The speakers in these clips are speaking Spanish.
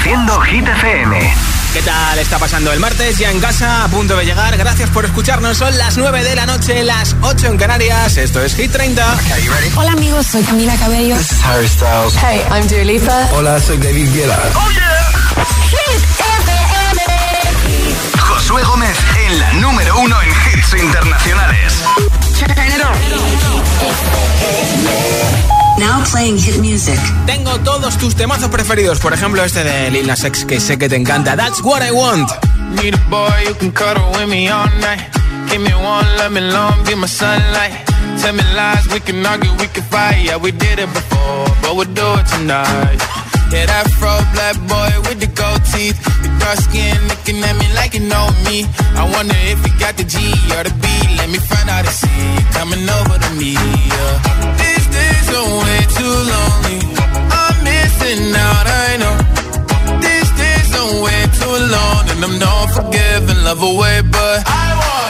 Reproduciendo Hit FM. ¿Qué tal está pasando el martes? Ya en casa, a punto de llegar. Gracias por escucharnos. Son las 9 de la noche, las 8 en Canarias. Esto es Hit 30. Hola amigos, soy Camila Cabello. This is Harry Styles. Hey, I'm Dua Lipa. Hola, soy David Guetta. Oh yeah. Hit FM. Josué Gómez en la número uno en hits internacionales. Now playing hit music. Tengo todos tus temazos preferidos. Por ejemplo, este de Lil Nas X que sé que te encanta. That's what I want. Need a boy you can cuddle with me all night. Give me one, let me long, be my sunlight. Tell me lies, we can argue, we can fight. Yeah, we did it before, but we'll do it tonight. Yeah, that fro black boy with the gold teeth. The dark skin looking at me like you know me. I wonder if you got the G or the B. Let me find out and see you coming over to me. Yeah. Days are way too lonely. I'm missing out, I know. These days are way too long, and I'm not forgiving, love away, but I want.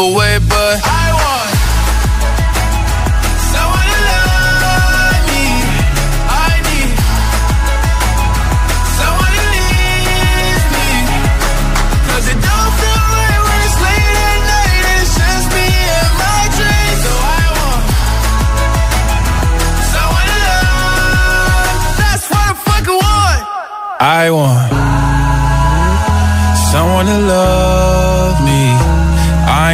Love away, but I want. someone to love me. I need someone who needs me. 'Cause it don't feel right when it's late at night and it's just me and my dreams. So I want someone to love. That's what I fucking want. I want someone to love.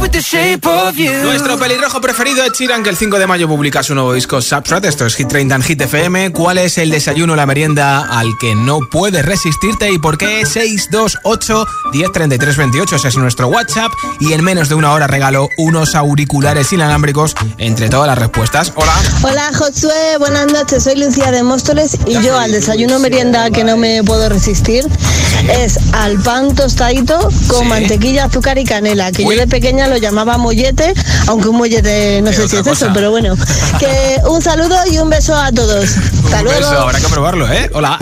with the shape of you. Nuestro pelirrojo preferido es Chiran, que el 5 de mayo publica su nuevo disco Substrat. Esto es Hit 30 en Hit FM. ¿Cuál es el desayuno o la merienda al que no puedes resistirte y por qué? 628 1033 28. Ese es nuestro WhatsApp. Y en menos de una hora regalo unos auriculares inalámbricos entre todas las respuestas. Hola. Hola Josué, buenas noches, soy Lucía de Móstoles y yo al desayuno merienda que no me puedo resistir es al pan tostadito con Sí. mantequilla, azúcar y canela, que Uy. yo de pequeña lo llamaba mollete, aunque un mollete no Es sé si es eso, pero bueno, que un saludo y un beso a todos. Hasta Un luego. beso, habrá que probarlo, ¿eh? Hola.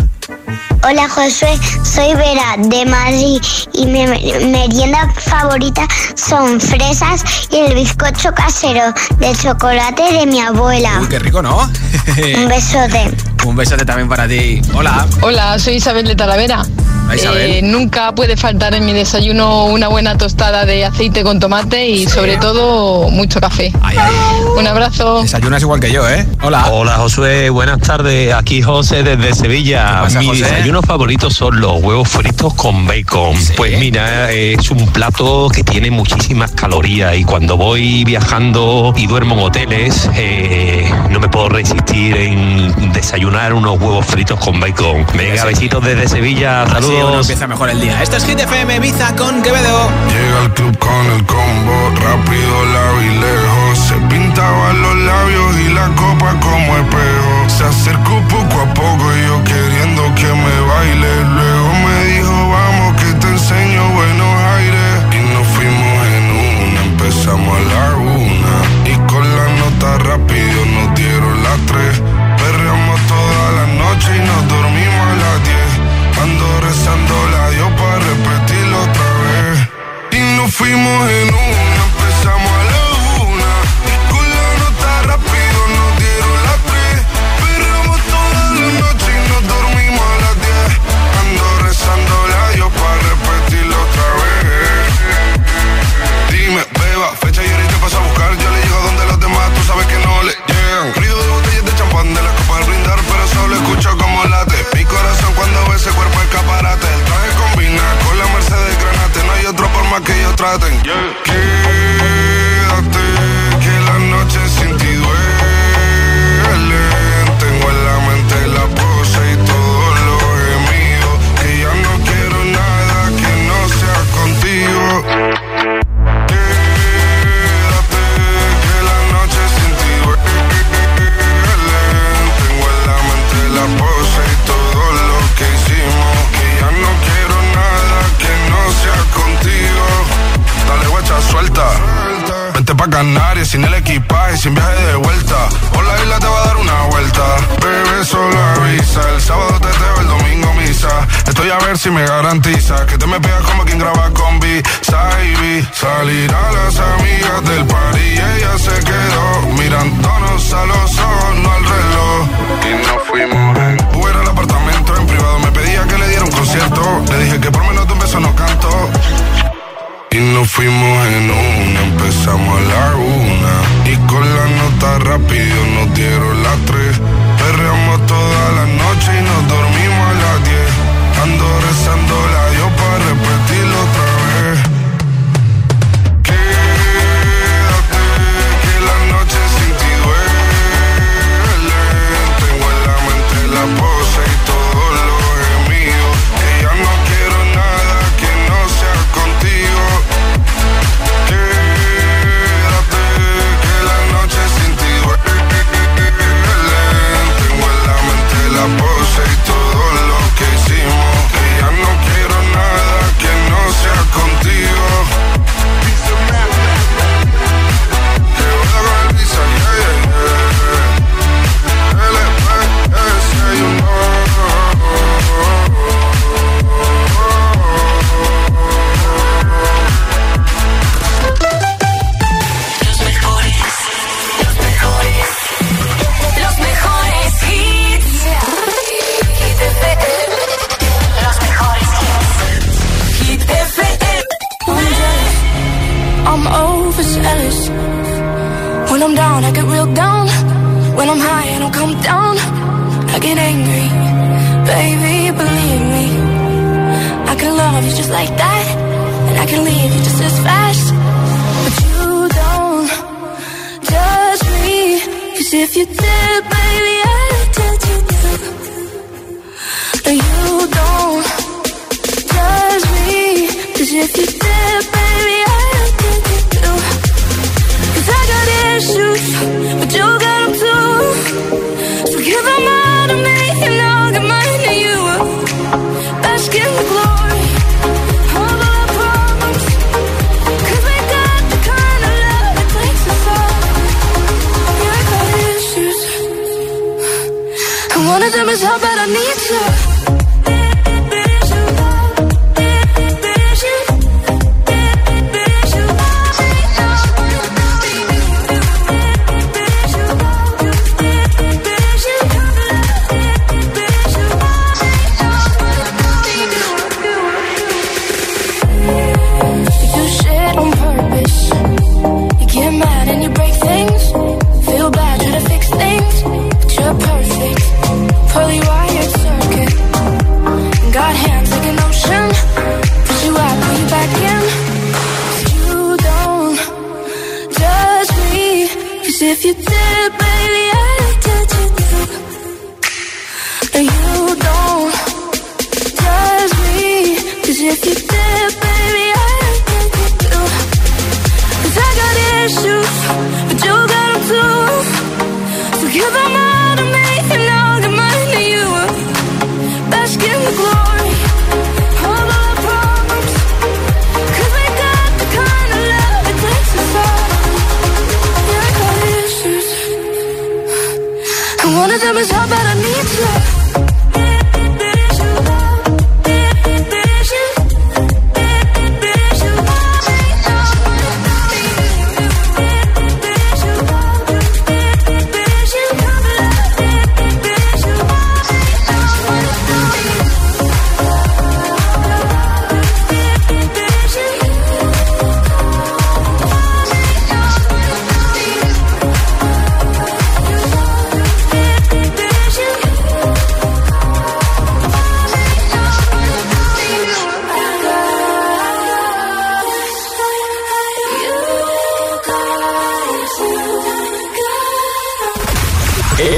Hola Josué, soy Vera de Madrid y mi me- merienda favorita son fresas y el bizcocho casero de chocolate de mi abuela. Uy, qué rico, ¿no? Un besote. Un besote también para ti. Hola. Hola, soy Isabel de Talavera. Isabel. Eh, nunca puede faltar en mi desayuno una buena tostada de aceite con tomate y sobre todo mucho café. Ay, ay. Un abrazo. Desayunas igual que yo, ¿eh? Hola. Hola Josué, buenas tardes. Aquí José desde Sevilla. ¿Qué pasa, Mi José? desayuno favorito son los huevos fritos con bacon. Sí. Pues mira, es un plato que tiene muchísimas calorías y cuando voy viajando y duermo en hoteles, eh, no me puedo resistir en desayunar unos huevos fritos con bacon. Venga, besitos desde Sevilla. Así uno Saludos. empieza mejor el día. Esto es Hit FM Ibiza con Quevedo. Llega al club con el combo, rápido la vi lejos. Se pintaban los labios y la copa como espejo. Se acercó poco a poco y yo queriendo que me baile. Luego me dijo, vamos que te enseño buenos aires. Y nos fuimos en una, empezamos a la una. Y con la nota rápido nos dieron las tres.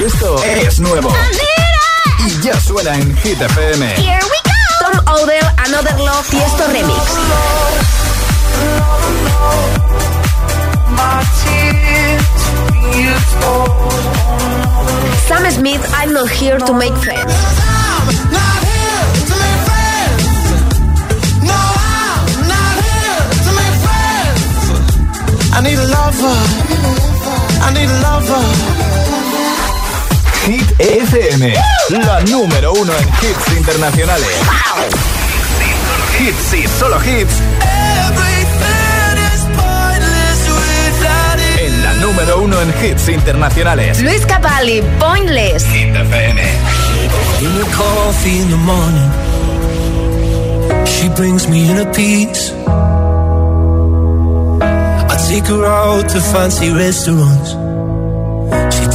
Es nuevo. Y ya suena en Hit FM. Here we go. Tom Odell, Another Love, Tiesto Remix. Sam Smith, I'm not here to make friends. I need a lover. I need a lover. Hit FM, la número uno en hits internacionales. Hits y solo hits. En la número uno en hits internacionales. Luis Capaldi, Pointless. Hit FM. In the coffee in the morning, she brings me in a piece. I take her out to fancy restaurants.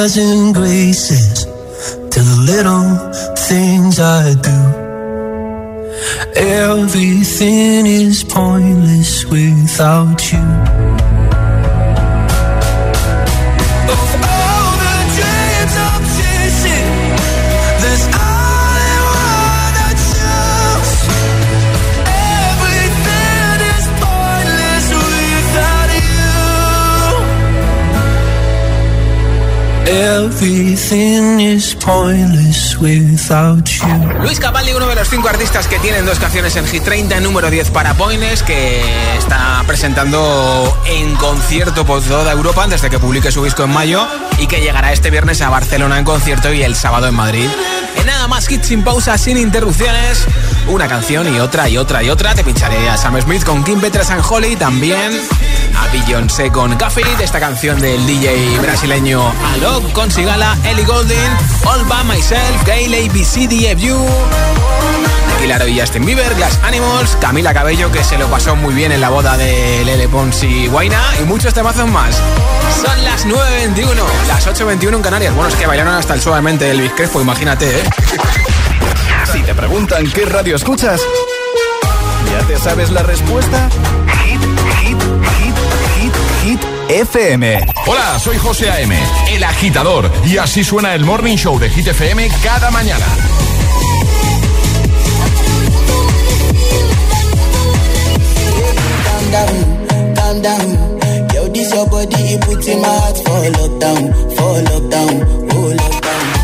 and graces to the little things I do. Everything is pointless without you. Luis Capaldi, uno de los cinco artistas que tienen dos canciones en Hit 30, número 10 para Poines, que está presentando en concierto por toda Europa antes de que publique su disco en mayo y que llegará este viernes a Barcelona en concierto y el sábado en Madrid. En nada más hits sin pausa, sin interrupciones, una canción y otra y otra y otra. Te pincharé a Sam Smith con Kim Petras and Holly, también a Beyoncé con Café, de esta canción del DJ brasileño Alok con Sigala, Ellie Goulding, All By Myself, Gayle ABC, DFU. Claro y Justin Bieber, Glass Animals, Camila Cabello, que se lo pasó muy bien en la boda de Lele Pons y Guaina, y muchos temazos más. Son las 9.21, las 8.21 en Canarias. Bueno, es que bailaron hasta el suavemente Elvis Crespo, imagínate, ¿eh? Si te preguntan qué radio escuchas, ¿ya te sabes la respuesta? FM. Hola, soy José A.M., el agitador, y así suena el Morning Show de Hit FM cada mañana. calm down, calm down. Yo, this your body, it puts in my heart for lockdown, for lockdown, oh lockdown.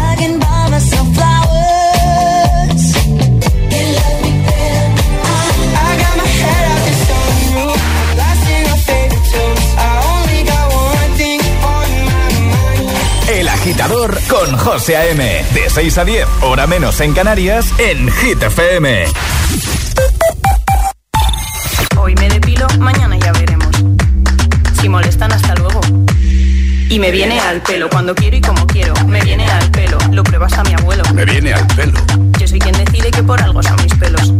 Agitador con José A.M. De 6 a 10, hora menos en Canarias, en Hit FM. Hoy me depilo, mañana ya veremos. Si molestan, hasta luego. Y me viene al pelo cuando quiero y como quiero. Me viene al pelo, lo pruebas a mi abuelo. Me viene al pelo. Yo soy quien decide que por algo son mis pelos.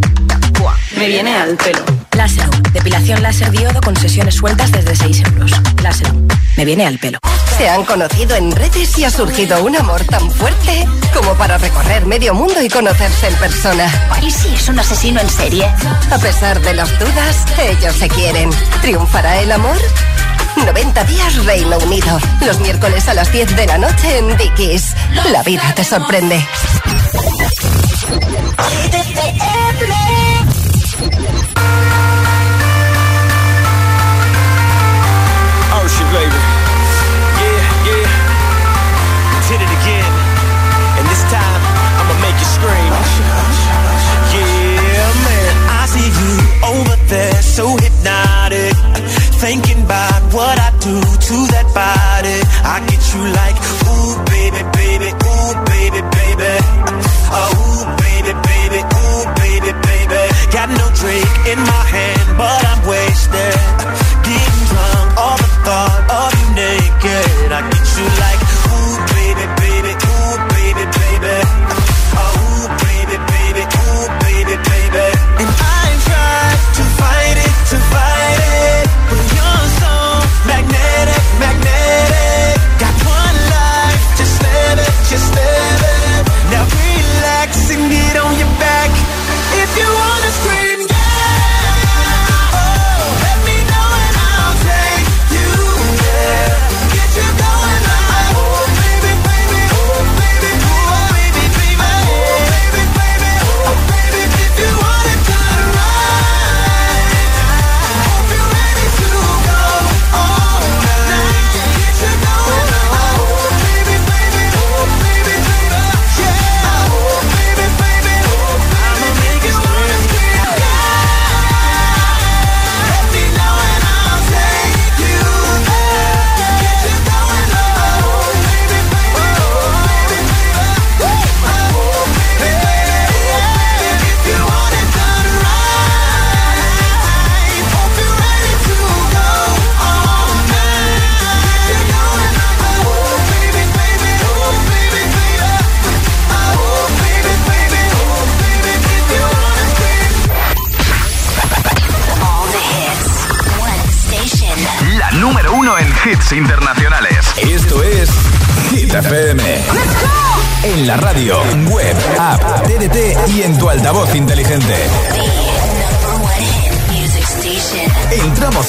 Buah, me viene al pelo. Láser, depilación láser diodo con sesiones sueltas desde 6 euros. Láser, me viene al pelo. Se han conocido en redes y ha surgido un amor tan fuerte como para recorrer medio mundo y conocerse en persona. ¿Y si es un asesino en serie? A pesar de las dudas, ellos se quieren. ¿Triunfará el amor? 90 días Reino Unido. Los miércoles a las 10 de la noche en Dickies. La vida te sorprende. Ocean, baby. There, so hypnotic. Thinking about what I do to that body. I get you like, ooh, baby, baby, ooh, baby, baby. Oh, ooh, baby, baby, ooh, baby, baby. Got no drink in my hand, but I'm wasted. Getting drunk, all the thought of you naked. I get you like,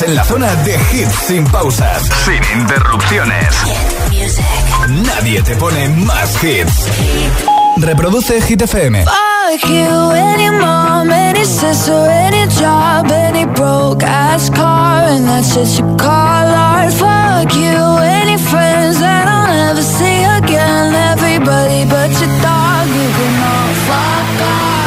en la zona de hits sin pausas, sin interrupciones. Nadie te pone más hits. Reproduce Hit FM. Fuck you, any mom, any sister, any job, any broke ass car, and that's shit you call art. Fuck you, any friends that I'll never see again. Everybody but your dog, you can all fuck off.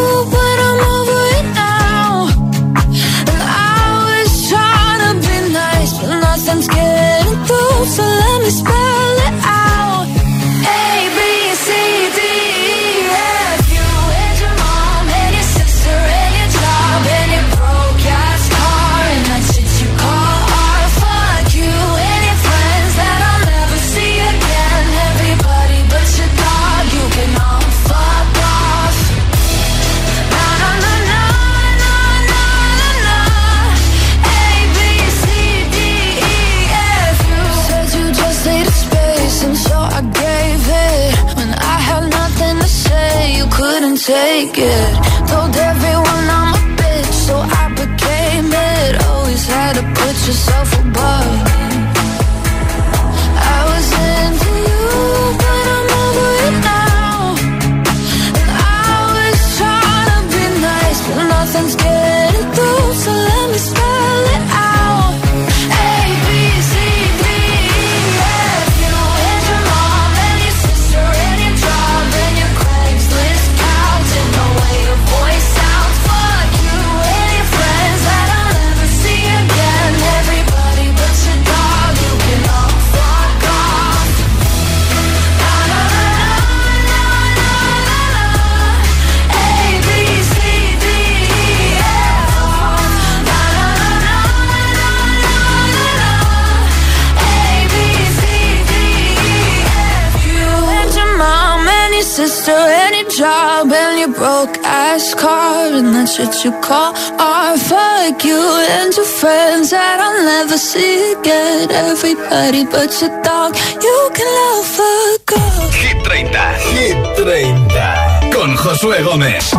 what you call art. Fuck you and your friends that I'll never see again. Everybody but your dog, you can love a girl. Hit 30, Hit 30, con Josué Gómez.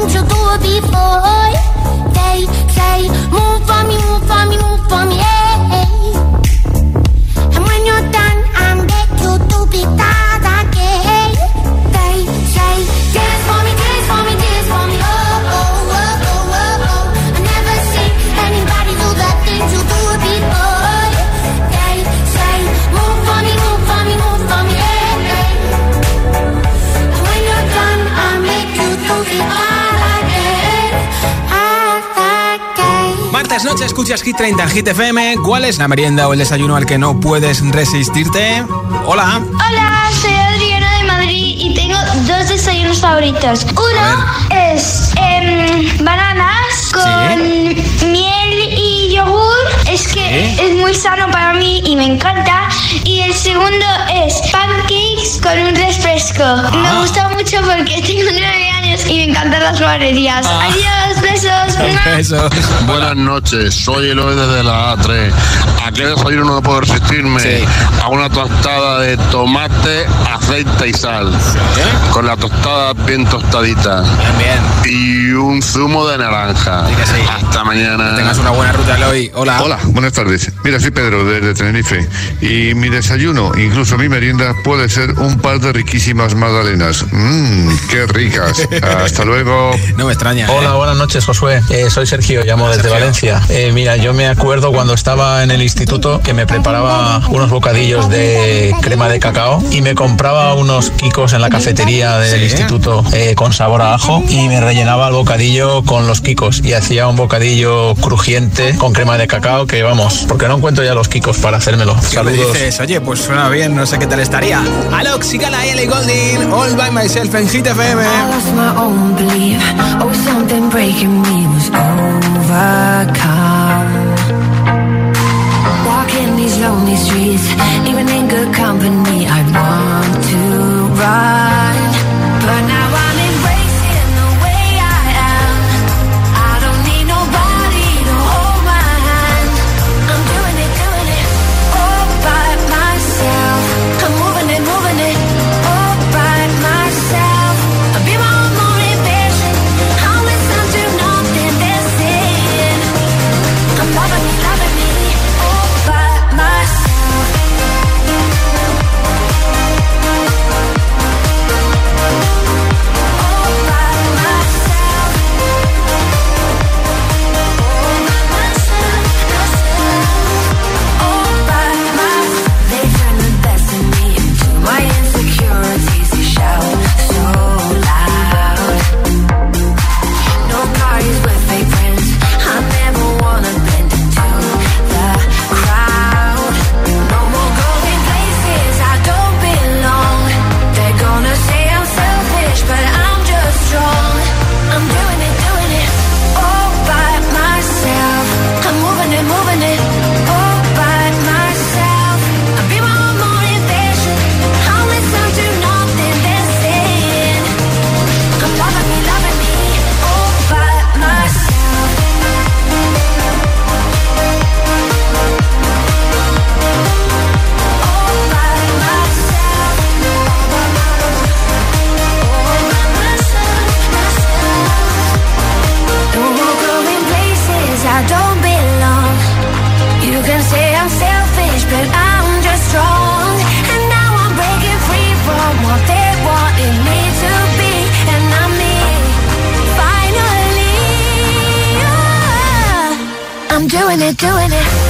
Things you do before. They say, move for me, move for me, move for me, eh. Again. Martes noche escuchas Hit 30 en Hit FM. ¿Cuál es la merienda o el desayuno al que no puedes resistirte? Hola. Hola, soy Adriana de Madrid y tengo dos desayunos favoritos. Uno es em, bananas con miel y yogur. Es que es muy sano para mí y me encanta. Y el segundo es pancakes con un refresco. Me gusta mucho porque tengo nueve años y me encantan las guarrerías. Ah. Adiós, besos. Buenas noches, soy Eloy desde la A3. ¿A qué desayuno no puedo resistirme? A una tostada de tomate, aceite y sal. Con la tostada bien tostadita. Y un zumo de naranja. Hasta mañana. Tengas una buena ruta, Eloy. Hola. Hola, buenas tardes. Mira, soy Pedro desde Tenerife y mi desayuno, incluso mi merienda, puede ser un par de riquísimas magdalenas. Mmm, qué ricas. Hasta luego. No me extraña. Hola, buenas noches, Josué. Eh, soy Sergio, llamo desde Valencia. Eh, mira, yo me acuerdo cuando estaba en el instituto que me preparaba unos bocadillos de crema de cacao y me compraba unos kikos en la cafetería del instituto eh, con sabor a ajo y me rellenaba el bocadillo con los kikos y hacía un bocadillo crujiente con crema de cacao que vamos, porque no encuentro ya los kikos para hacérmelo. ¿Qué me Saludos. dices? Oye, pues suena bien, no sé qué tal estaría. Alox, Golding, All by Myself en Hit FM. I was overcome. Walking these lonely streets, even in good company, I'd want to run. doing it, doing it.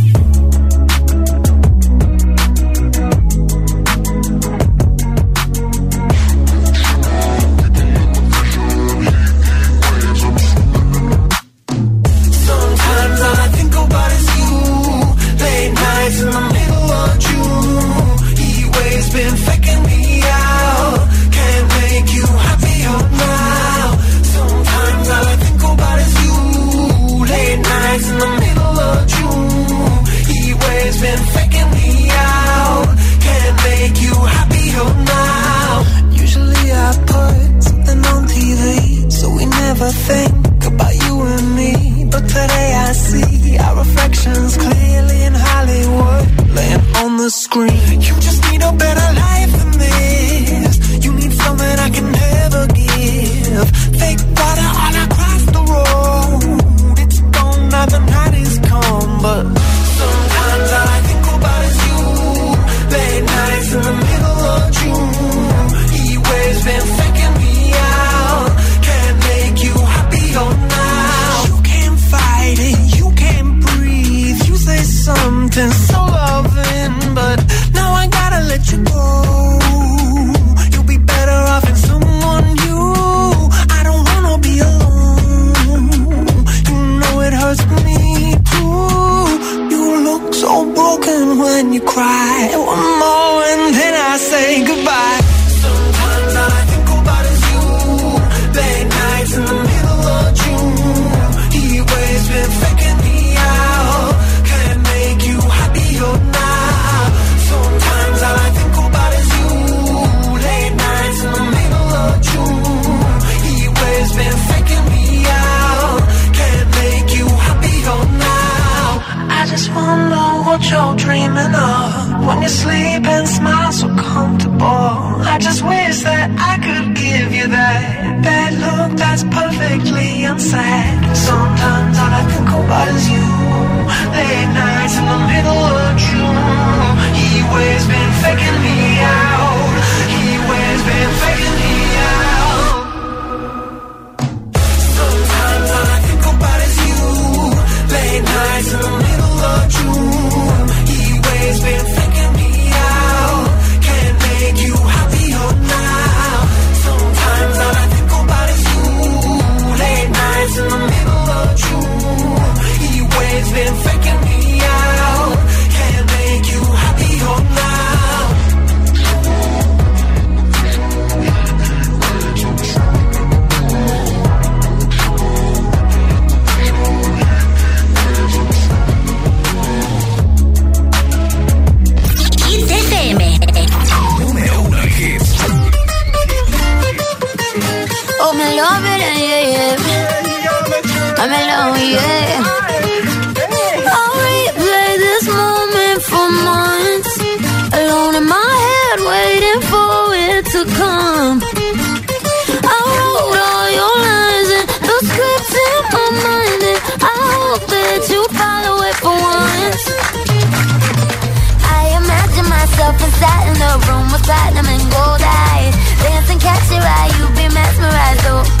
lies a little of June. He waves been. time oh, yeah. I'll replay this moment for months, alone in my head, waiting for it to come. I wrote all your lines and the scripts in my mind, and I hope that you follow it for once. I imagine myself inside in a room with platinum and gold eyes, dancing, catch your eye, you be mesmerized. Oh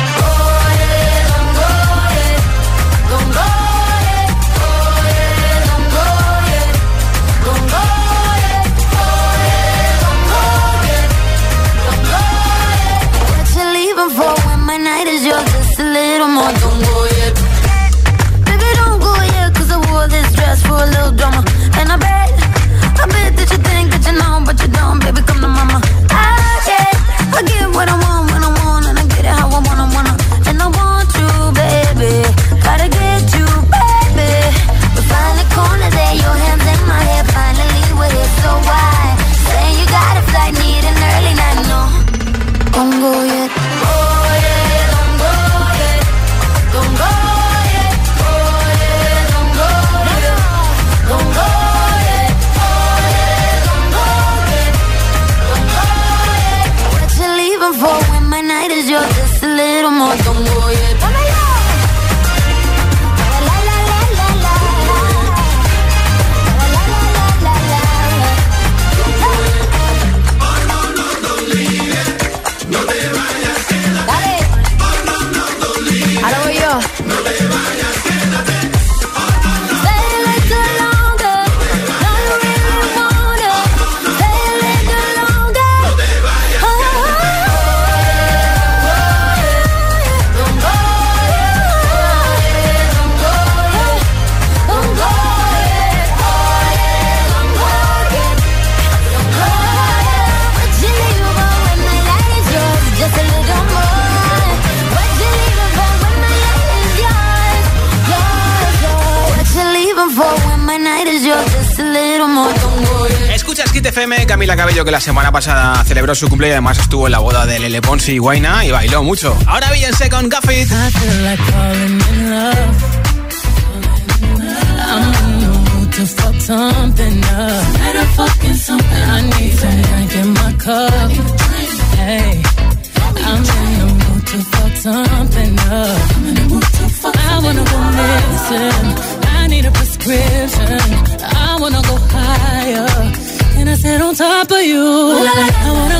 Pasada celebró su cumpleaños además estuvo en la boda de Lele y Guaina y bailó mucho. Ahora Beyoncé con Gaffit. I wanna go higher. Can I sit on top of you? I wanna go where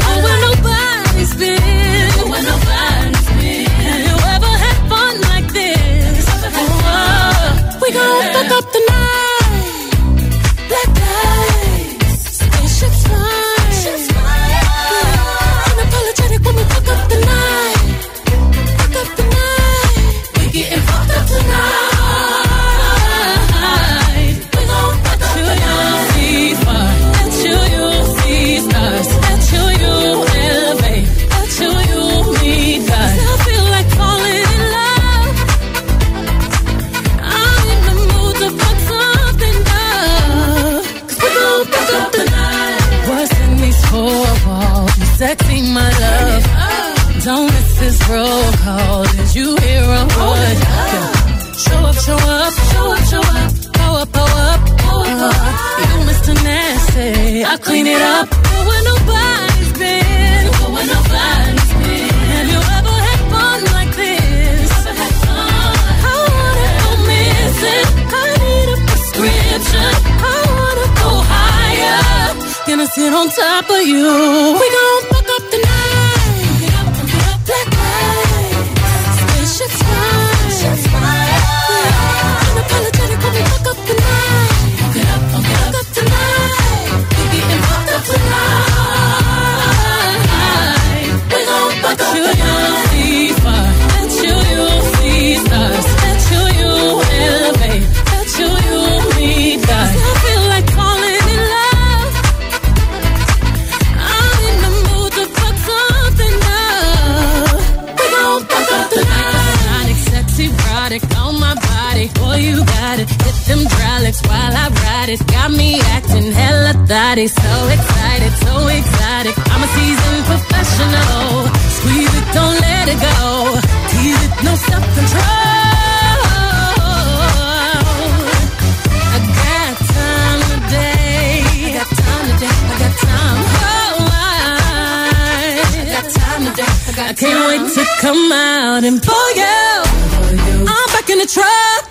it. Hit them dry lips while I ride it. Got me acting hella thotty. So excited, so exotic. I'm a seasoned professional. Squeeze it, don't let it go. Tease it, no self control. I got time today. I got time today. I got time. Oh, I, got time today. I, got I can't wait to come out and pull you. I'm back in the truck.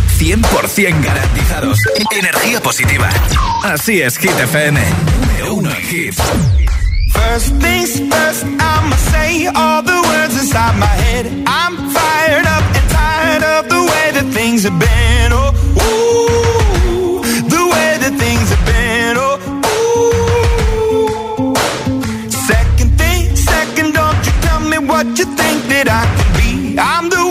100% garantizados. Energía positiva. Así es, Hit FM. uno en. First things first, I'ma say all the words inside my head. I'm fired up and tired of the way that things have been. Oh, ooh, the way that things have been. Oh, ooh. Second thing, second, don't you tell me what you think that I can be. I'm the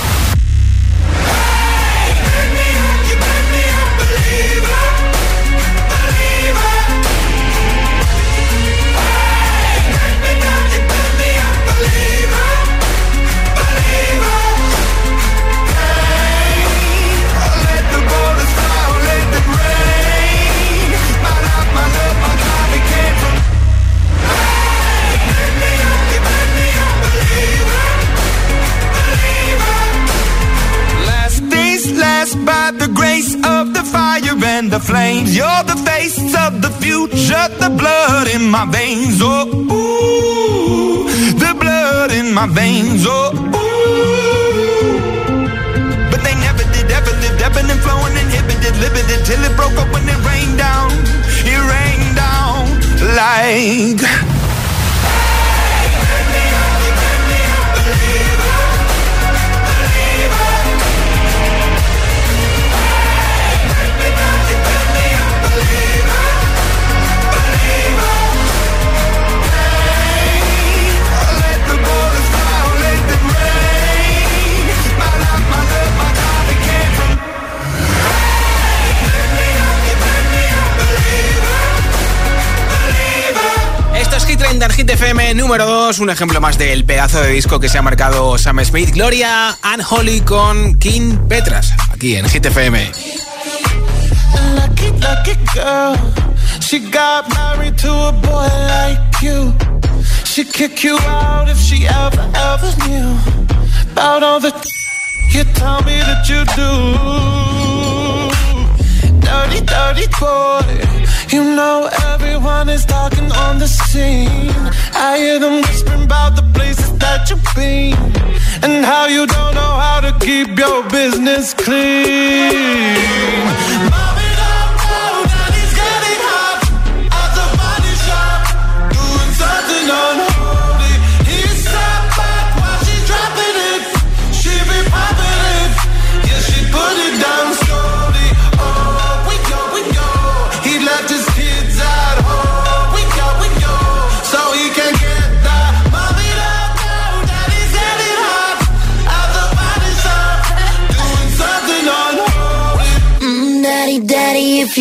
Número 2, un ejemplo más del pedazo de disco que se ha marcado Sam Smith, Gloria and Holly con King Petras, aquí en Hit FM. Dirty, dirty boy. You know everyone is talking on the scene. I hear them whispering about the places that you've been and how you don't know how to keep your business clean. Mommy,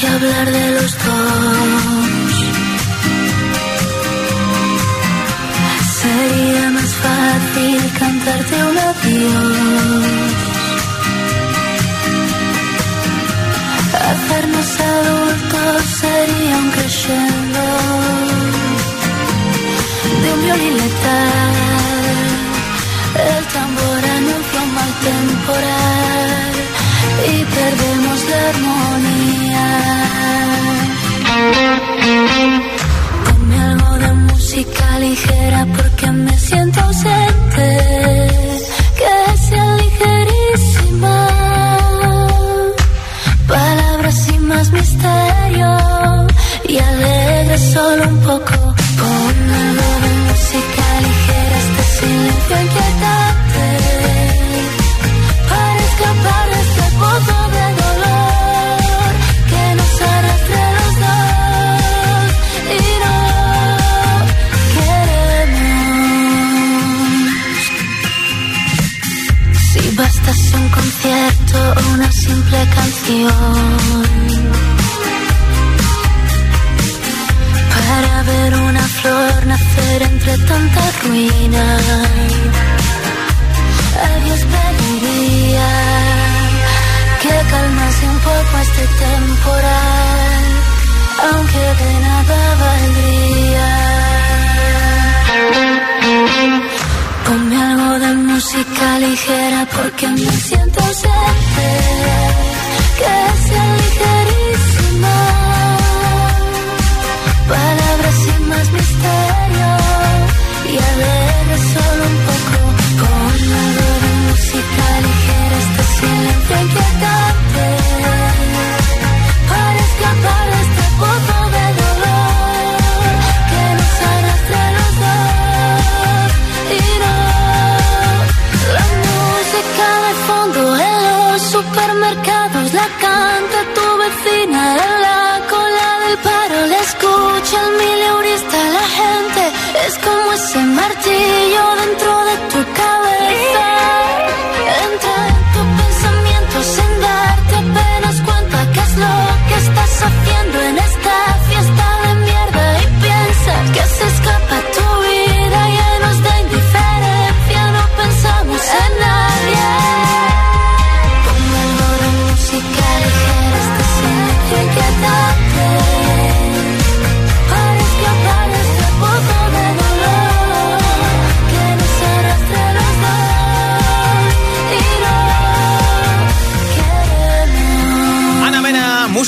que hablar de los dos. Sería más fácil cantarte un adiós. Hacernos adultos sería un crescendo de un violín letal. El tambor anuncia un mal temporal y perdemos la armonía. Ponme algo de música ligera porque me siento ausente. Solo un poco. Ponme algo de música ligera, este silencio inquietante. Para escapar de este pozo de dolor que nos arrastre los dos y no queremos. Si bastase un concierto o una simple canción ver una flor nacer entre tanta ruina. A Dios pediría que calmase un poco este temporal, aunque de nada valdría. Ponme porque me siento ausente, que sea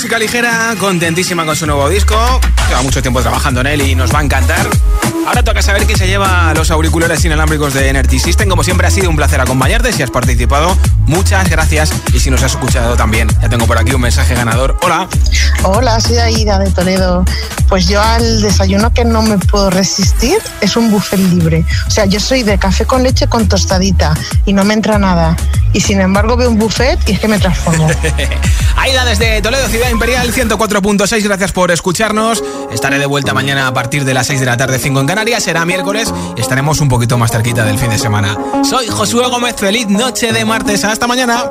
música ligera, contentísima con su nuevo disco. Lleva mucho tiempo trabajando en él y nos va a encantar. Ahora toca saber quién se lleva los auriculares inalámbricos de Energy System. Como siempre ha sido un placer acompañarte. Si has participado, muchas gracias. Y si nos has escuchado también, ya tengo por aquí un mensaje ganador. Hola. Hola, soy Aida de Toledo. Pues yo al desayuno que no me puedo resistir es un buffet libre. O sea, yo soy de café con leche con tostadita y no me entra nada. Y sin embargo veo un buffet y es que me transformo. Aida desde Toledo, Ciudad Imperial, 104.6. Gracias por escucharnos. Estaré de vuelta mañana a partir de las 6 de la tarde, 5 en Canarias. Será miércoles y estaremos un poquito más cerquita del fin de semana. Soy Josué Gómez. Feliz noche de martes. Hasta mañana.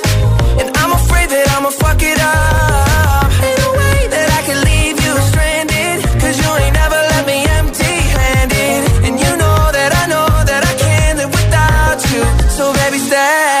And I'm afraid that I'ma fuck it up. Way that I can leave you stranded. Cause you ain't me empty handed. And you know that I know that I can't live without you. So baby.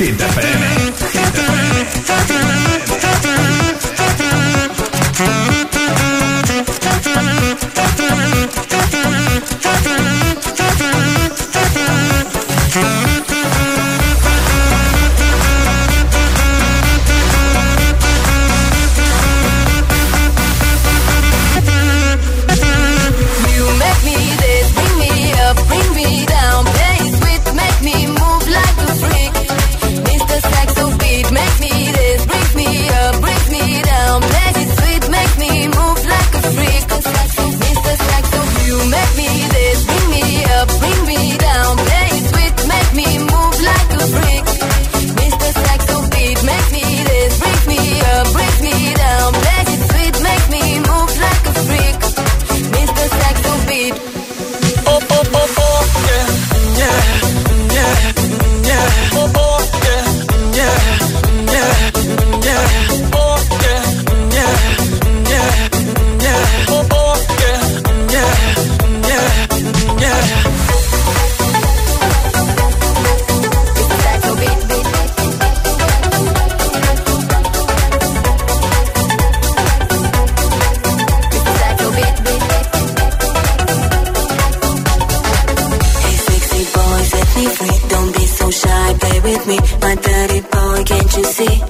Z me, my dirty boy, can't you see?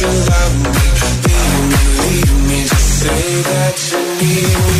you love me? Do you really, you mean to say that you need me?